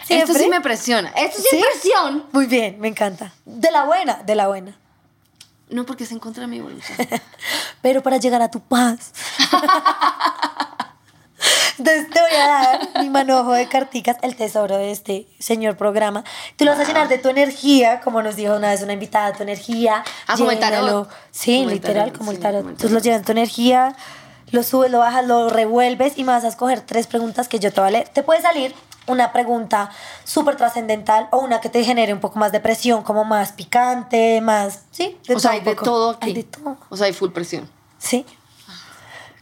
Esto sí me presiona. Esto sí, es presión. Muy bien, me encanta. De la buena, de la buena. No, porque se encuentra mi voluntad. pero para llegar a tu paz. Entonces te voy a dar mi manojo de carticas, el tesoro de este señor programa. Tú lo vas a llenar de tu energía, como nos dijo una vez una invitada, tu energía. Ah, como el tarot. Sí, literal, como el tarot. Entonces lo llenas tu energía, lo subes, lo bajas, lo revuelves y me vas a escoger tres preguntas que yo te voy a leer. Te puede salir una pregunta súper trascendental o una que te genere un poco más de presión, como más picante, más, ¿sí? o sea, hay de todo aquí. Hay de todo. O sea, hay full presión. Sí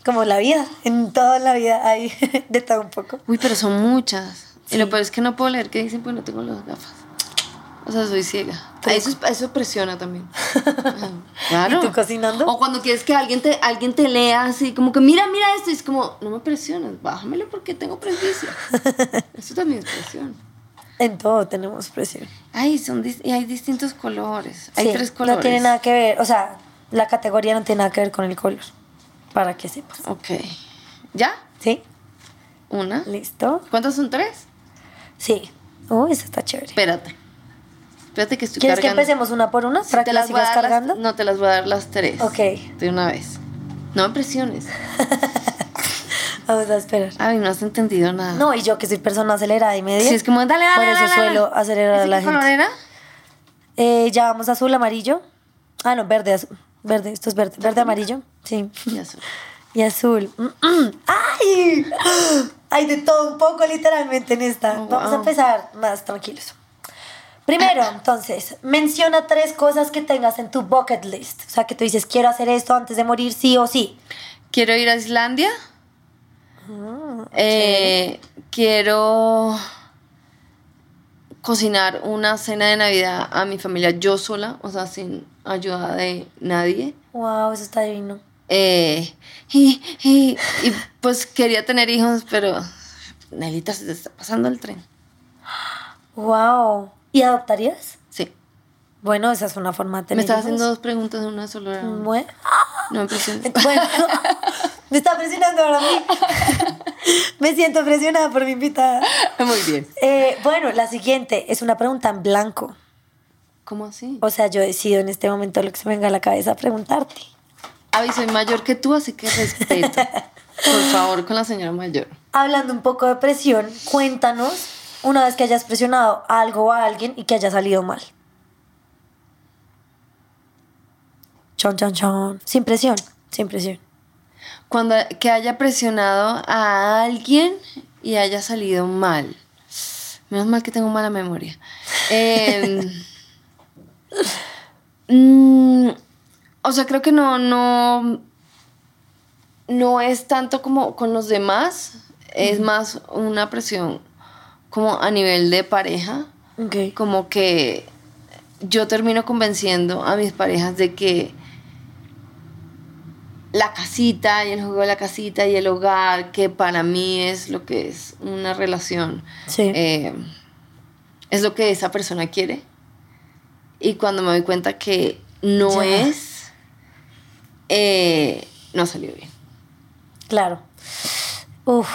como la vida, en toda la vida hay de todo un poco. Uy, pero son muchas. Y lo peor es que no puedo leer qué dicen, pues no tengo las gafas. O sea, soy ciega. Eso, eso presiona también. Claro. ¿Y tú cocinando? O cuando quieres que alguien te, alguien te lea así, como que mira, mira esto, y es como, no me presiones, bájamelo porque tengo prejuicio. eso también es presión. En todo tenemos presión. Ay, son y hay distintos colores. Hay tres colores. No tiene nada que ver, o sea, la categoría no tiene nada que ver con el color para que sepas. Ok. ¿Ya? Sí. Una. ¿Listo? ¿Cuántos son tres? Sí. Oh, esa está chévere. Espérate. Espérate que estoy ¿Quieres que empecemos una por una para que las sigas cargando? no, te las voy a dar las tres. Ok. De una vez. No me presiones. Vamos a esperar. Ay, no has entendido nada. No, y yo que soy persona acelerada y media. Sí, es como, dale, dale, Por eso suelo acelerar a la gente. color era? Eh, ya vamos azul, amarillo. Ah, no, verde, azul. Verde, esto es verde. Verde, amarillo. Sí. Y azul. Y azul. ¡Ay! Hay de todo un poco, literalmente, en esta. Oh, Vamos a empezar más tranquilos. Primero, entonces, menciona tres cosas que tengas en tu bucket list. O sea, que tú dices, quiero hacer esto antes de morir, sí o sí. Quiero ir a Islandia. Ah, eh, quiero cocinar una cena de Navidad a mi familia yo sola, o sea, sin ayuda de nadie. Wow, eso está divino. Eh, y, y, y, pues quería tener hijos, pero Nelita se te está pasando el tren. Wow. ¿Y adoptarías? Sí. Bueno, esa es una forma de tener Me estás haciendo dos preguntas en una sola. Bueno. No me presiones. Bueno, me está presionando ahora a mí. me siento presionada por mi invitada. Muy bien. Eh, bueno, la siguiente es una pregunta en blanco. ¿Cómo así? O sea, yo decido en este momento lo que se me venga a la cabeza preguntarte. Avi, soy mayor que tú, así que respeto. Por favor, con la señora mayor. Hablando un poco de presión, cuéntanos una vez que hayas presionado algo a alguien y que haya salido mal. Chon, chon, chon. Sin presión, sin presión. Cuando que haya presionado a alguien y haya salido mal. Menos mal que tengo mala memoria. Eh, mm, o sea, creo que no, no, no es tanto como con los demás, es más una presión como a nivel de pareja. Como que yo termino convenciendo a mis parejas de que la casita y el juego de la casita y el hogar, que para mí es lo que es una relación, Sí. eh, es lo que esa persona quiere. Y cuando me doy cuenta que no Ya. es, eh, no salió bien. Claro. Uf,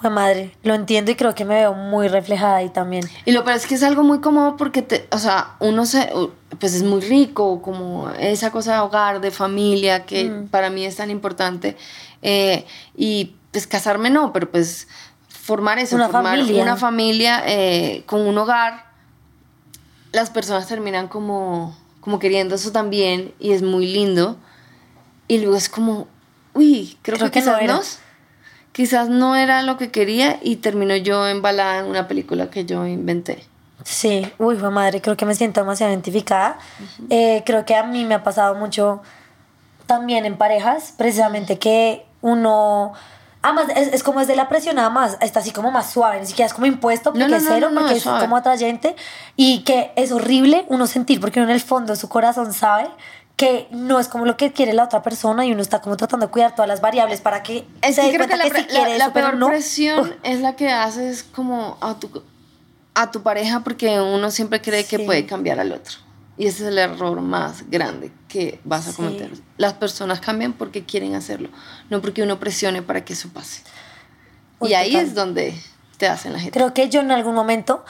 fue madre. Lo entiendo y creo que me veo muy reflejada ahí también. Y lo peor es que es algo muy cómodo porque, te, o sea, uno se, pues es muy rico, como esa cosa de hogar, de familia, que Mm. para mí es tan importante. Eh, y pues casarme no, pero pues formar eso, Una formar familia. una familia eh, con un hogar, las personas terminan como, como queriendo eso también y es muy lindo. Y luego es como, uy, creo, Creo que, que no, quizás no era lo que quería y termino yo embalada en una película que yo inventé. Sí, uy, fue madre, creo que me siento demasiado identificada. Eh, creo que a mí me ha pasado mucho también en parejas, precisamente que uno... Además, es, es como es de la presión nada más, está así como más suave, ni siquiera es como impuesto porque No, no, es cero, no, porque es suave. como atrayente y que es horrible uno sentir, porque uno en el fondo de su corazón sabe que no es como lo que quiere la otra persona y uno está como tratando de cuidar todas las variables para que Es se que dé creo que cuenta la, que, pre- sí quiere la- la eso, pero peor no. presión es la que haces como a tu, a tu pareja porque uno siempre cree que puede cambiar al otro. Y ese es el error más grande que vas a Sí. cometer. Las personas cambian porque quieren hacerlo, no porque uno presione para que eso pase. Uy, y ahí total. es donde te hacen la gente. Creo que yo en algún momento,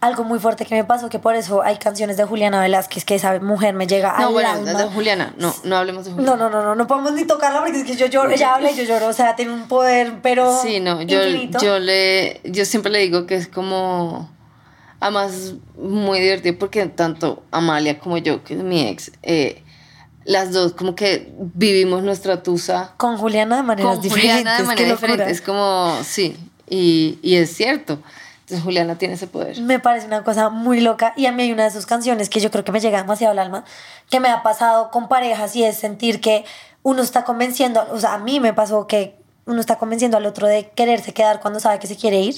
algo muy fuerte que me pasó, que por eso hay canciones de Juliana Velázquez, que esa mujer me llega No, al bueno, alma. de Juliana, no, no hablemos de Juliana. No, no, no, no, no podemos ni tocarla porque es que yo lloro, ella habla y yo lloro, o sea, tiene un poder, pero Sí, no, yo, infinito. yo le, yo siempre le digo que es como, además, muy divertido porque tanto Amalia como yo, que es mi ex, eh, las dos como que vivimos nuestra tusa Con Juliana de maneras con diferentes. Juliana de manera diferente. Es como, sí, y, y es cierto. Juliana tiene ese poder. Me parece una cosa muy loca y a mí hay una de sus canciones que yo creo que me llega demasiado al alma, que me ha pasado con parejas y es sentir que uno está convenciendo, o sea, a mí me pasó que uno está convenciendo al otro de quererse quedar cuando sabe que se quiere ir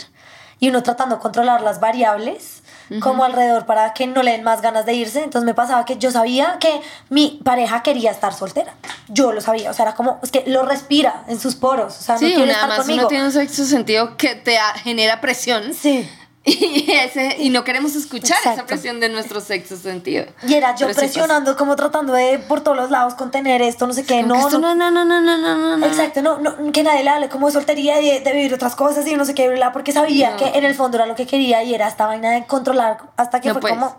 y uno tratando de controlar las variables como alrededor para que no le den más ganas de irse. Entonces me pasaba que yo sabía que mi pareja quería estar soltera. Yo lo sabía, o sea, era como, es que lo respira en sus poros, o sea, Sí, no quiere nada estar más conmigo. uno tiene un sentido que te genera presión Sí. y, ese, y no queremos escuchar esa Exacto. presión de nuestro sexto sentido. Y era yo Pero sí presionando, como tratando de por todos los lados contener esto, no sé qué, no, esto no, no, no, no, no, no, no, no. Exacto, no, no, que nadie le hable como de soltería de, de vivir otras cosas y no sé qué, bla, bla, porque sabía No. que en el fondo era lo que quería y era esta vaina de controlar hasta que No fue puedes. como,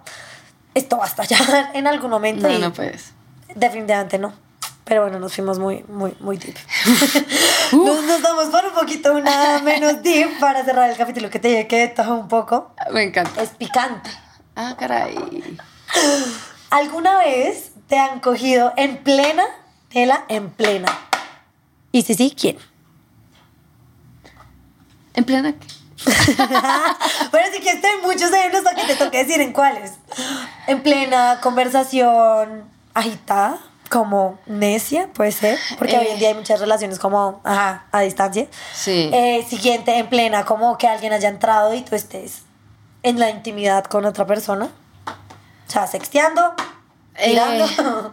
esto basta ya en algún momento No, y no puedes. definitivamente no. Pero bueno, nos fuimos muy, muy, muy deep. nos, nos damos por un poquito una menos deep para cerrar el capítulo que te que todo un poco. Me encanta. Es picante. Ah, caray. ¿Alguna vez te han cogido en plena tela, en plena? Y si sí, ¿quién? ¿En plena qué? bueno, sí que en muchos ejemplos hasta que te toque decir en cuáles. En plena conversación agitada, como necia, puede ser, porque Eh. hoy en día hay muchas relaciones como, ajá, a distancia. Sí. Eh, siguiente, en plena, como que alguien haya entrado y tú estés en la intimidad con otra persona? O sea, sexteando, mirando Eh.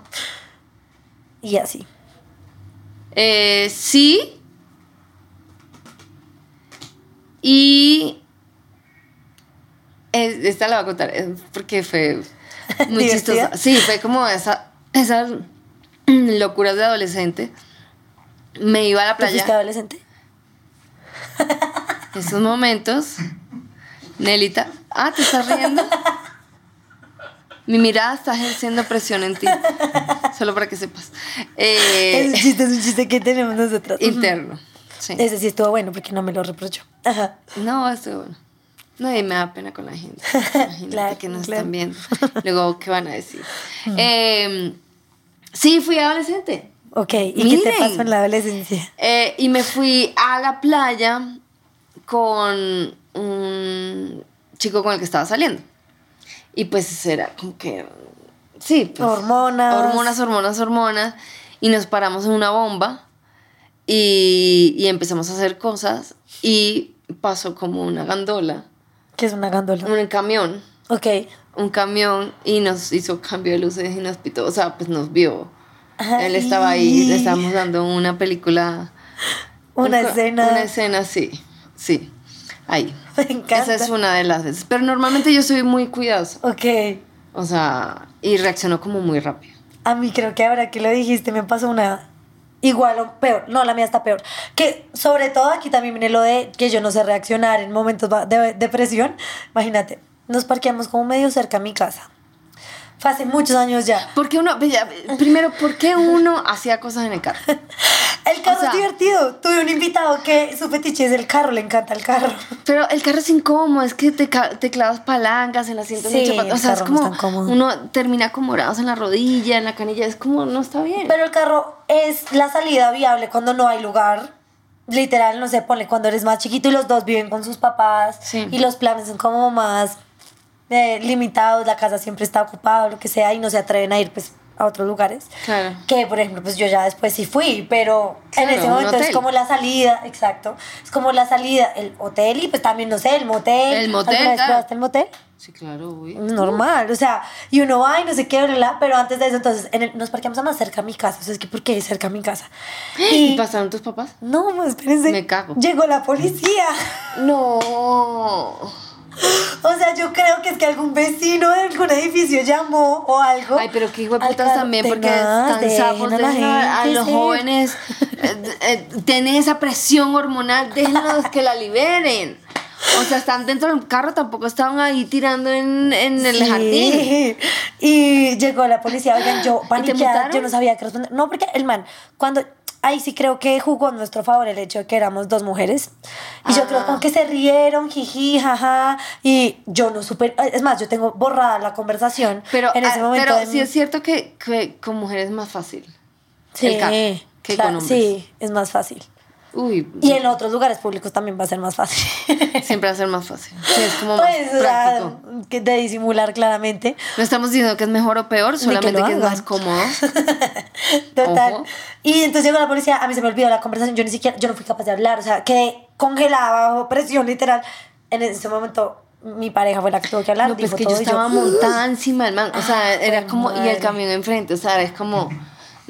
y así. Eh, sí. Y. es- esta la voy a contar eh, porque fue muy chistosa. Sí, fue como esa, esas locuras de adolescente. Me iba a la ¿Tú fuiste playa. adolescente? En esos momentos, Nelita, ah, ¿te estás riendo? Mi mirada está ejerciendo presión en ti. Solo para que sepas. Eh, es un chiste, es un chiste que tenemos nosotros. interno. Sí. Ese sí estuvo bueno porque no me lo reprochó. Ajá. No, estuvo bueno. No, y me da pena con la gente. Imagínate Claro, que nos claro. están viendo. Luego, ¿qué van a decir? Eh, sí, fui adolescente. Ok, ¿y qué te pasó en la adolescencia? Eh, y me fui a la playa con un chico con el que estaba saliendo. Y pues era como que. Sí, pues. Hormonas. Hormonas, hormonas, hormonas. Y nos paramos en una bomba. Y, y empezamos a hacer cosas. Y pasó como una gandola. ¿Qué es una gándola? Un camión. Ok. Un camión. Y nos hizo cambio de luces y nos pitó. O sea, pues nos vio. Él estaba ahí. Le estábamos dando una película. Una un- escena. Una escena, sí. Sí. Ahí. Me encanta. Esa es una de las veces. Pero normalmente yo soy muy cuidadosa. Ok. O sea, y reaccionó como muy rápido. A mí creo que ahora que lo dijiste me pasó una igual o peor. No, la mía está peor. Que sobre todo aquí también viene lo de que yo no sé reaccionar en momentos de depresión. Imagínate, nos parqueamos como medio cerca a mi casa. Fue hace muchos años ya. Porque uno, primero, ¿por qué uno hacía cosas en el carro? El carro O sea- es divertido. Tuve un invitado que su fetiche es el carro, le encanta el carro. Pero el carro es incómodo, es que te, te clavas palancas, el asiento Sí, mucho O sea, es no como uno termina como morados en la rodilla, en la canilla, es como no está bien. Pero el carro es la salida viable cuando no hay lugar. Literal, no sé, ponle cuando eres más chiquito y los dos viven con sus papás Sí. y los planes son como más eh, limitados, la casa siempre está ocupada, lo que sea, y no se atreven a ir pues a otros lugares. Claro. Que, por ejemplo, pues yo ya después sí fui, pero Claro, en ese momento es como la salida, exacto. Es como la salida, el hotel y pues también, no sé, el motel. El motel, ¿Alguna vez claro. el motel? Sí, claro, uy. normal, o sea, y uno va y no sé qué, bla, pero antes de eso, entonces, en el- nos parqueamos a más cerca a mi casa, o sea, es que ¿por qué cerca a mi casa? ¿Y pasaron tus papás? No, pues, espérense. Me cago. Llegó la policía. No. O sea, yo creo que es que algún vecino de algún edificio llamó o algo. Ay, pero qué hijo de putas también, porque sapos, dejen a la dejen a, gente los jóvenes, eh, eh, tienen esa presión hormonal, déjenlos que la liberen. O sea, están dentro del carro, tampoco estaban ahí tirando en, en el Sí. jardín. Y llegó la policía, oigan, yo paniqueada, yo no sabía qué responder. No, porque el man, cuando ahí sí creo que jugó a nuestro favor el hecho de que éramos dos mujeres. Y yo creo Ah. como que se rieron, jiji, jaja. Y yo no supe, es más, yo tengo borrada la conversación Pero, en ese ah, momento. pero sí mi- es cierto que, que con mujeres es más fácil. sí, el carro que claro, con hombres. Sí, es más fácil. Uy, Y en otros lugares públicos también va a ser más fácil. siempre va a ser más fácil. Sí, es como más Pues, sea, práctico. que de disimular claramente. No estamos diciendo que es mejor o peor, que solamente lo que, es más cómodo. Total. Ojo. Y entonces llegó la policía, a mí se me olvidó la conversación, yo ni siquiera, yo no fui capaz de hablar, o sea, quedé congelada bajo presión literal. En ese momento mi pareja fue la que tuvo que hablar, No, pues que yo estaba montada encima del man. O sea, era como. Y el camión enfrente. O sea, es como.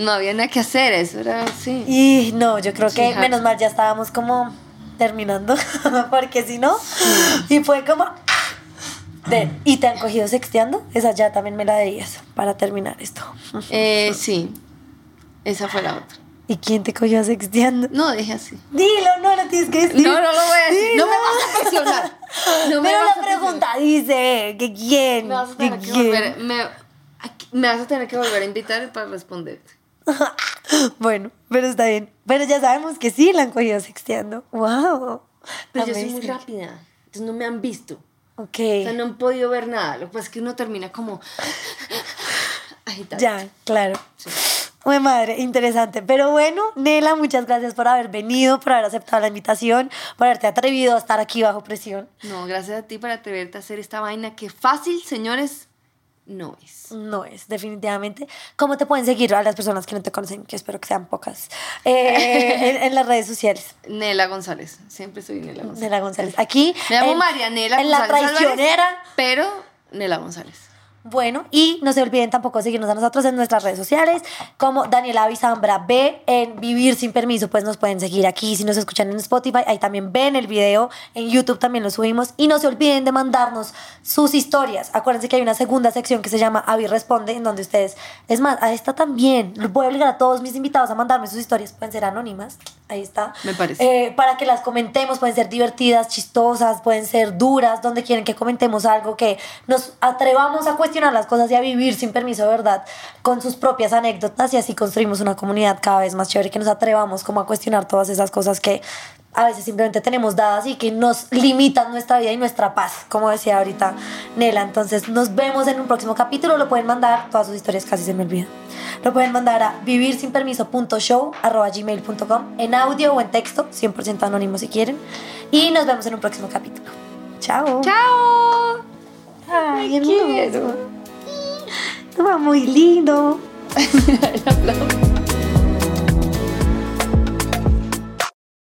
No había nada que hacer. Eso era así. Y no, yo creo que Fíjate. menos mal ya estábamos como terminando, porque si no, y fue como... de- ¿Y te han cogido sexteando? Esa ya también me la debías para terminar esto. Eh, sí. Esa fue la otra. ¿Y quién te cogió sexteando? No, dije así. Dilo, no lo tienes que decir. No, no lo voy a decir. Dilo. No me vas a presionar. No me Pero vas la a pregunta dice que quién. Me vas a que tener que quién. volver. Me, me vas a tener que volver a invitar para responderte. bueno, pero está bien. Pero ya sabemos que sí la han cogido sexteando. Wow. Pero yo soy muy rápida. Entonces no me han visto. Ok. O sea, no han podido ver nada. Lo que pasa es que uno termina como. agitado. Ya, claro. Uy, madre, interesante. Pero bueno, Nela, muchas gracias por haber venido, por haber aceptado la invitación, por haberte atrevido a estar aquí bajo presión. No, gracias a ti por atreverte a hacer esta vaina que fácil, señores, no es. No es, definitivamente. ¿Cómo te pueden seguir a las personas que no te conocen? Que espero que sean pocas. Eh, en, las redes sociales. Nela González. Siempre soy Nela González. Nela González. Aquí. Me llamo Marianela En la traicionera. pero Nela González. Bueno, y no se olviden tampoco seguirnos a nosotros en nuestras redes sociales, como Daniela Avizambra B, en Vivir Sin Permiso, pues nos pueden seguir aquí, si nos escuchan en Spotify, ahí también ven el video, en YouTube también lo subimos, y no se olviden de mandarnos sus historias. Acuérdense que hay una segunda sección que se llama Avi Responde, en donde ustedes, es más, a esta también, voy a obligar a todos mis invitados a mandarme sus historias, pueden ser anónimas, ahí está. Me parece. Eh, para que las comentemos, pueden ser divertidas, chistosas, pueden ser duras, donde quieren que comentemos algo, que nos atrevamos a cuestionar las cosas y a vivir sin permiso, ¿verdad? Con sus propias anécdotas y así construimos una comunidad cada vez más chévere, que nos atrevamos como a cuestionar todas esas cosas que a veces simplemente tenemos dadas y que nos limitan nuestra vida y nuestra paz, como decía ahorita Nela. Entonces nos vemos en un próximo capítulo, lo pueden mandar, todas sus historias casi se me olvidan. Lo pueden mandar a vivirsinpermiso.show.gmail.com en audio o en texto, 100% anónimo si quieren. Y nos vemos en un próximo capítulo. Chao. Chao. Ay, hermoso. Va muy lindo.